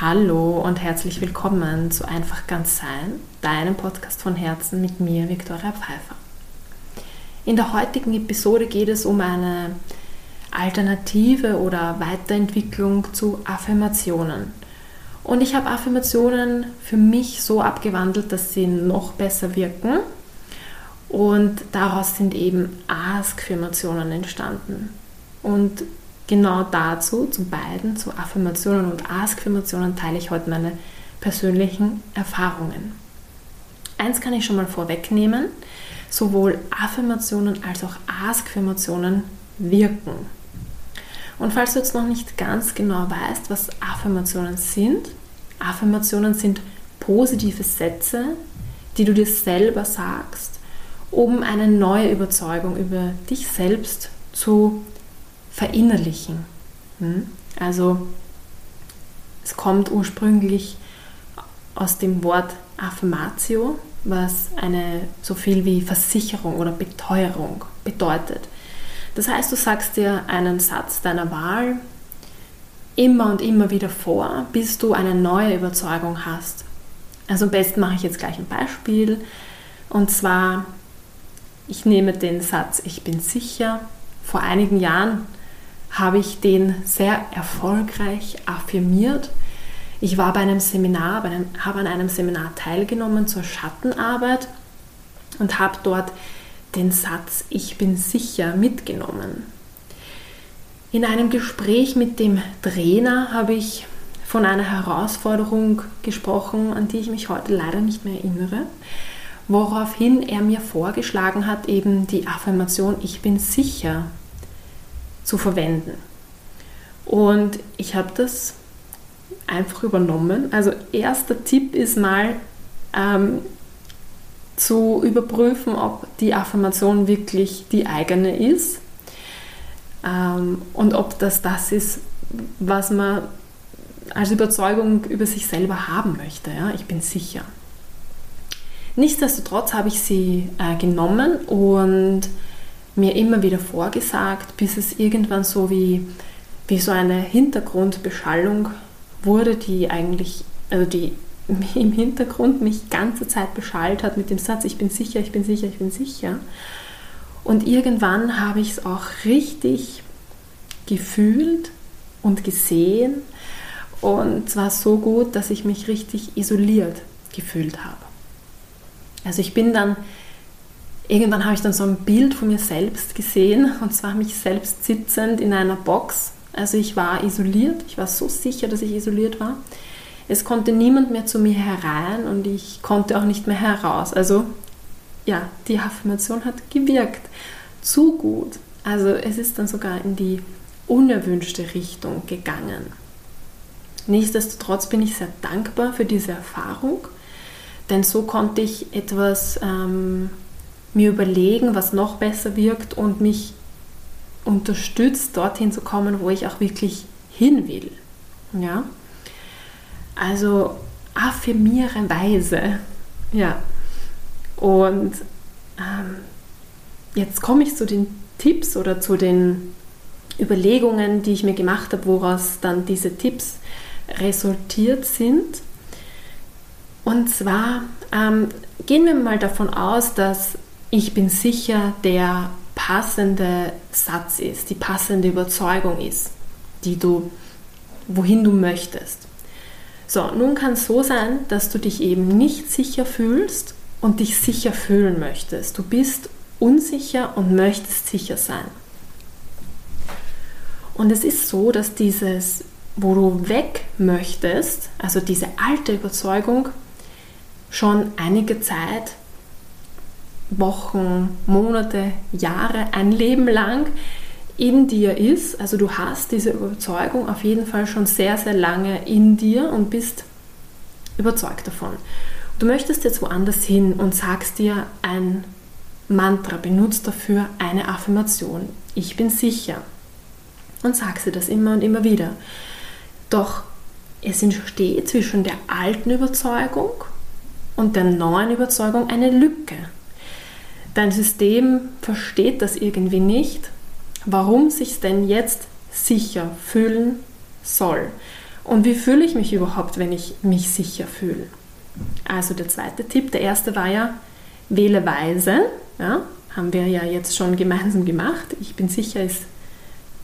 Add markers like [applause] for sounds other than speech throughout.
Hallo und herzlich willkommen zu Einfach ganz sein, deinem Podcast von Herzen mit mir, Viktoria Pfeiffer. In der heutigen Episode geht es um eine Alternative oder Weiterentwicklung zu Affirmationen. Und ich habe Affirmationen für mich so abgewandelt, dass sie noch besser wirken. Und daraus sind eben Ask-Affirmationen entstanden. Und genau dazu, zu beiden, zu Affirmationen und Ask-Affirmationen, teile ich heute meine persönlichen Erfahrungen. Eins kann ich schon mal vorwegnehmen, sowohl Affirmationen als auch Ask-Affirmationen wirken. Und falls du jetzt noch nicht ganz genau weißt, was Affirmationen sind, Affirmationen sind positive Sätze, die du dir selber sagst, um eine neue Überzeugung über dich selbst zu verinnerlichen. Hm? Also es kommt ursprünglich aus dem Wort Affirmatio, was eine so viel wie Versicherung oder Beteuerung bedeutet. Das heißt, du sagst dir einen Satz deiner Wahl immer und immer wieder vor, bis du eine neue Überzeugung hast. Also am besten mache ich jetzt gleich ein Beispiel. Und zwar, ich nehme den Satz, ich bin sicher. Vor einigen Jahren habe ich den sehr erfolgreich affirmiert. Ich war bei einem Seminar, bei einem, habe an einem Seminar teilgenommen zur Schattenarbeit und habe dort den Satz Ich bin sicher mitgenommen. In einem Gespräch mit dem Trainer habe ich von einer Herausforderung gesprochen, an die ich mich heute leider nicht mehr erinnere, woraufhin er mir vorgeschlagen hat, eben die Affirmation Ich bin sicher zu verwenden. Und ich habe das einfach übernommen. Also erster Tipp ist mal ähm, zu überprüfen, ob die Affirmation wirklich die eigene ist ähm, und ob das das ist, was man als Überzeugung über sich selber haben möchte. Ja? Ich bin sicher. Nichtsdestotrotz habe ich sie äh, genommen und mir immer wieder vorgesagt, bis es irgendwann so wie, wie so eine Hintergrundbeschallung wurde, die eigentlich, also die [laughs] im Hintergrund mich ganze Zeit beschallt hat mit dem Satz, ich bin sicher, ich bin sicher, ich bin sicher. Und irgendwann habe ich es auch richtig gefühlt und gesehen und zwar so gut, dass ich mich richtig isoliert gefühlt habe. Also ich bin dann irgendwann habe ich dann so ein Bild von mir selbst gesehen und zwar mich selbst sitzend in einer Box. Also ich war isoliert, ich war so sicher, dass ich isoliert war. Es konnte niemand mehr zu mir herein und ich konnte auch nicht mehr heraus. Also ja, die Affirmation hat gewirkt. Zu gut. Also es ist dann sogar in die unerwünschte Richtung gegangen. Nichtsdestotrotz bin ich sehr dankbar für diese Erfahrung, denn so konnte ich etwas ähm, mir überlegen, was noch besser wirkt und mich unterstützt, dorthin zu kommen, wo ich auch wirklich hin will. Ja? Also affirmiere weise. Ja. Und ähm, jetzt komme ich zu den Tipps oder zu den Überlegungen, die ich mir gemacht habe, woraus dann diese Tipps resultiert sind. Und zwar ähm, gehen wir mal davon aus, dass ich bin sicher, der passende Satz ist, die passende Überzeugung ist, die du, wohin du möchtest. So, nun kann es so sein, dass du dich eben nicht sicher fühlst und dich sicher fühlen möchtest. Du bist unsicher und möchtest sicher sein. Und es ist so, dass dieses, wo du weg möchtest, also diese alte Überzeugung, schon einige Zeit Wochen, Monate, Jahre, ein Leben lang in dir ist. Also du hast diese Überzeugung auf jeden Fall schon sehr, sehr lange in dir und bist überzeugt davon. Du möchtest jetzt woanders hin und sagst dir ein Mantra, benutzt dafür eine Affirmation. Ich bin sicher. Und sagst dir das immer und immer wieder. Doch es entsteht zwischen der alten Überzeugung und der neuen Überzeugung eine Lücke. Dein System versteht das irgendwie nicht, warum sich denn jetzt sicher fühlen soll. Und wie fühle ich mich überhaupt, wenn ich mich sicher fühle? Also der zweite Tipp, der erste war ja, wähle weise. Ja, haben wir ja jetzt schon gemeinsam gemacht. Ich bin sicher, ist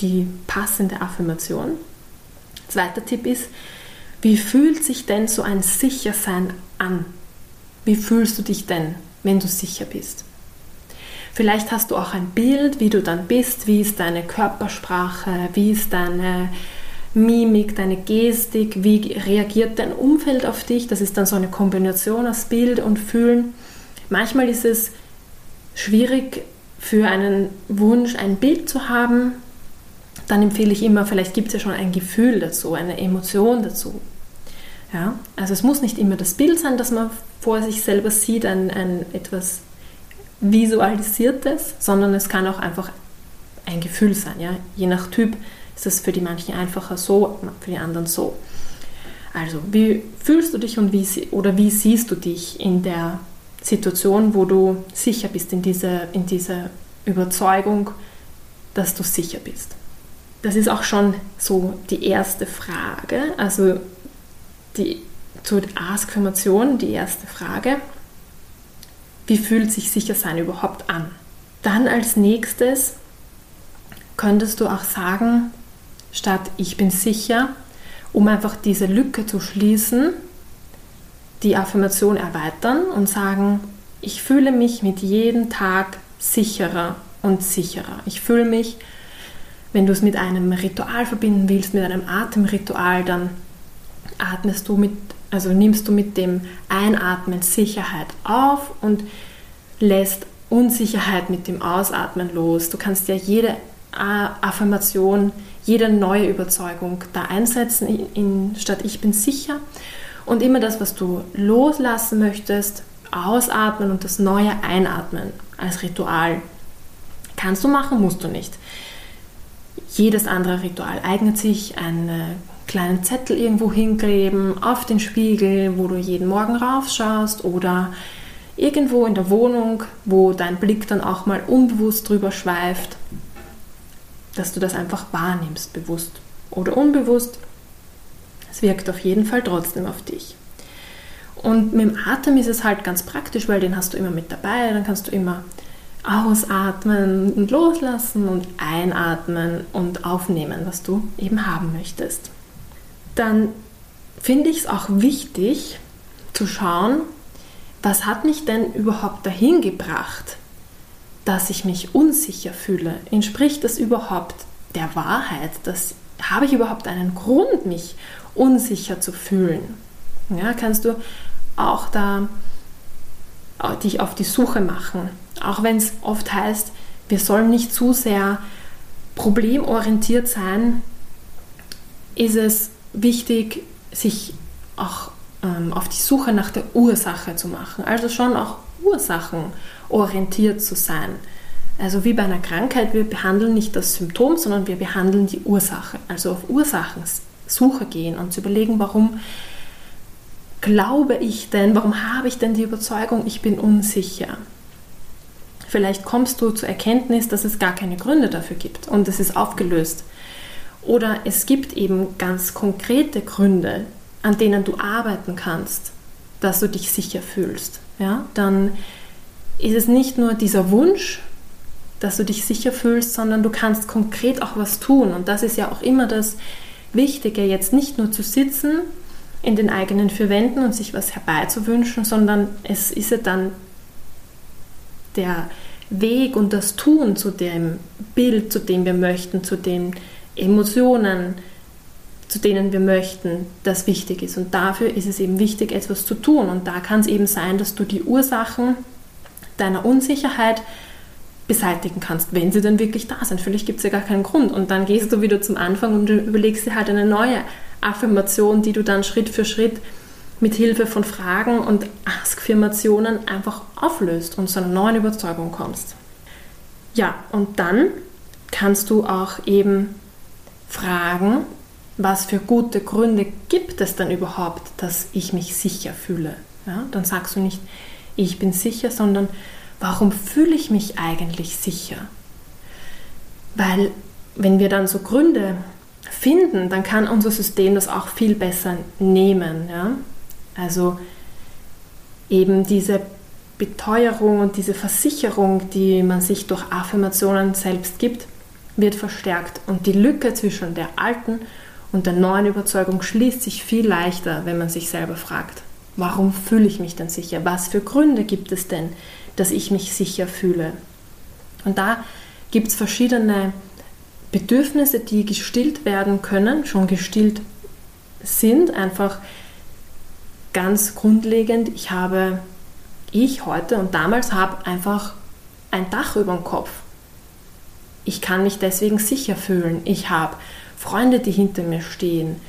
die passende Affirmation. Zweiter Tipp ist, wie fühlt sich denn so ein Sichersein an? Wie fühlst du dich denn, wenn du sicher bist? Vielleicht hast du auch ein Bild, wie du dann bist, wie ist deine Körpersprache, wie ist deine Mimik, deine Gestik, wie reagiert dein Umfeld auf dich. Das ist dann so eine Kombination aus Bild und Fühlen. Manchmal ist es schwierig für einen Wunsch ein Bild zu haben, dann empfehle ich immer, vielleicht gibt es ja schon ein Gefühl dazu, eine Emotion dazu. Ja? Also es muss nicht immer das Bild sein, das man vor sich selber sieht, ein, ein etwas Visualisiertes, sondern es kann auch einfach ein Gefühl sein. Ja? Je nach Typ ist es für die manchen einfacher so, für die anderen so. Also, wie fühlst du dich und wie, oder wie siehst du dich in der Situation, wo du sicher bist, in dieser, in dieser Überzeugung, dass du sicher bist? das ist auch schon so die erste Frage, also die zur Ask-Formation, die erste Frage. Wie fühlt sich Sichersein überhaupt an? Dann als nächstes könntest du auch sagen, statt ich bin sicher, um einfach diese Lücke zu schließen, die Affirmation erweitern und sagen, ich fühle mich mit jedem Tag sicherer und sicherer. Ich fühle mich wenn du es mit einem Ritual verbinden willst, mit einem Atemritual, dann atmest du mit, also nimmst du mit dem Einatmen Sicherheit auf und lässt Unsicherheit mit dem Ausatmen los. Du kannst ja jede Affirmation, jede neue Überzeugung da einsetzen, in, in, statt ich bin sicher. Und immer das, was du loslassen möchtest, ausatmen und das Neue einatmen als Ritual. Kannst du machen, musst du nicht jedes andere Ritual eignet sich, einen kleinen Zettel irgendwo hinkleben, auf den Spiegel, wo du jeden Morgen raufschaust oder irgendwo in der Wohnung, wo dein Blick dann auch mal unbewusst drüber schweift, dass du das einfach wahrnimmst, bewusst oder unbewusst. Es wirkt auf jeden Fall trotzdem auf dich. Und mit dem Atem ist es halt ganz praktisch, weil den hast du immer mit dabei, dann kannst du immer ausatmen und loslassen und einatmen und aufnehmen, was du eben haben möchtest. Dann finde ich es auch wichtig zu schauen, was hat mich denn überhaupt dahin gebracht, dass ich mich unsicher fühle? Entspricht das überhaupt der Wahrheit? Das, habe ich überhaupt einen Grund, mich unsicher zu fühlen? Ja, kannst du auch da dich auf die Suche machen. Auch wenn es oft heißt, wir sollen nicht zu sehr problemorientiert sein, ist es wichtig, sich auch ähm, auf die Suche nach der Ursache zu machen. Also schon auch ursachenorientiert zu sein. Also wie bei einer Krankheit, wir behandeln nicht das Symptom, sondern wir behandeln die Ursache. Also auf Ursachensuche gehen und zu überlegen, warum glaube ich denn, warum habe ich denn die Überzeugung, ich bin unsicher? Vielleicht kommst du zur Erkenntnis, dass es gar keine Gründe dafür gibt und es ist aufgelöst. Oder es gibt eben ganz konkrete Gründe, an denen du arbeiten kannst, dass du dich sicher fühlst. Ja? Dann ist es nicht nur dieser Wunsch, dass du dich sicher fühlst, sondern du kannst konkret auch was tun. Und das ist ja auch immer das Wichtige, jetzt nicht nur zu sitzen in den eigenen vier Wänden und sich was herbeizuwünschen, sondern es ist ja dann der Weg und das Tun zu dem Bild, zu dem wir möchten, zu den Emotionen, zu denen wir möchten, das wichtig ist. Und dafür ist es eben wichtig, etwas zu tun. Und da kann es eben sein, dass du die Ursachen deiner Unsicherheit beseitigen kannst, wenn sie dann wirklich da sind. Vielleicht gibt es ja gar keinen Grund. Und dann gehst du wieder zum Anfang und überlegst dir halt eine neue Affirmation, die du dann Schritt für Schritt mit Hilfe von Fragen und Ask-Affirmationen einfach auflöst und zu einer neuen Überzeugung kommst. Ja, und dann kannst du auch eben fragen, was für gute Gründe gibt es denn überhaupt, dass ich mich sicher fühle. Ja, dann sagst du nicht, ich bin sicher, sondern warum fühle ich mich eigentlich sicher? Weil wenn wir dann so Gründe finden, dann kann unser System das auch viel besser nehmen. Ja? Also eben diese Beteuerung und diese Versicherung, die man sich durch Affirmationen selbst gibt, wird verstärkt und die Lücke zwischen der alten und der neuen Überzeugung schließt sich viel leichter, wenn man sich selber fragt, warum fühle ich mich denn sicher? Was für Gründe gibt es denn, dass ich mich sicher fühle? Und da gibt es verschiedene Bedürfnisse, die gestillt werden können, schon gestillt sind, einfach ganz grundlegend. Ich habe, ich heute und damals habe einfach ein Dach über dem Kopf. Ich kann mich deswegen sicher fühlen. Ich habe Freunde, die hinter mir stehen,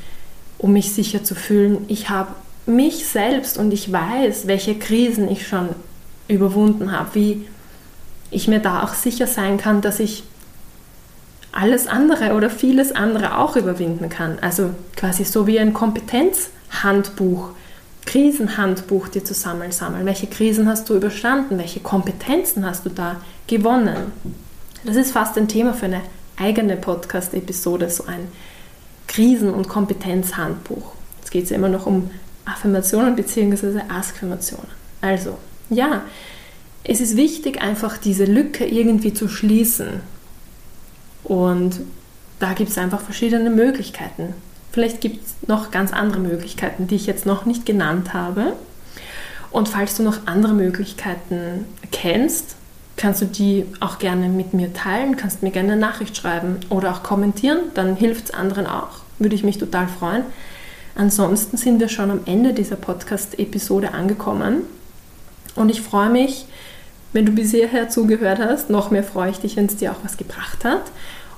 um mich sicher zu fühlen. Ich habe mich selbst und ich weiß, welche Krisen ich schon überwunden habe, wie ich mir da auch sicher sein kann, dass ich alles andere oder vieles andere auch überwinden kann. Also quasi so wie ein Kompetenzhandbuch, Krisenhandbuch dir zu sammeln, sammeln. Welche Krisen hast du überstanden? Welche Kompetenzen hast du da gewonnen? Das ist fast ein Thema für eine eigene Podcast-Episode, so ein Krisen- und Kompetenzhandbuch. Jetzt geht es ja immer noch um Affirmationen bzw. Askfirmationen. Also, ja, es ist wichtig, einfach diese Lücke irgendwie zu schließen. Und da gibt es einfach verschiedene Möglichkeiten. Vielleicht gibt es noch ganz andere Möglichkeiten, die ich jetzt noch nicht genannt habe. Und falls du noch andere Möglichkeiten kennst, kannst du die auch gerne mit mir teilen, kannst mir gerne eine Nachricht schreiben oder auch kommentieren, dann hilft es anderen auch. Würde ich mich total freuen. Ansonsten sind wir schon am Ende dieser Podcast-Episode angekommen und ich freue mich, wenn du bis hierher zugehört hast. Noch mehr freue ich dich, wenn es dir auch was gebracht hat.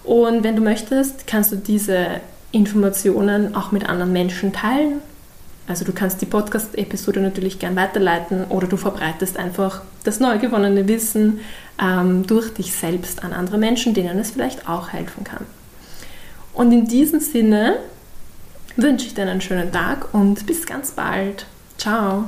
Und wenn du möchtest, kannst du diese Informationen auch mit anderen Menschen teilen. Also du kannst die Podcast-Episode natürlich gern weiterleiten oder du verbreitest einfach das neu gewonnene Wissen ähm, durch dich selbst an andere Menschen, denen es vielleicht auch helfen kann. Und in diesem Sinne wünsche ich dir einen schönen Tag und bis ganz bald. Ciao.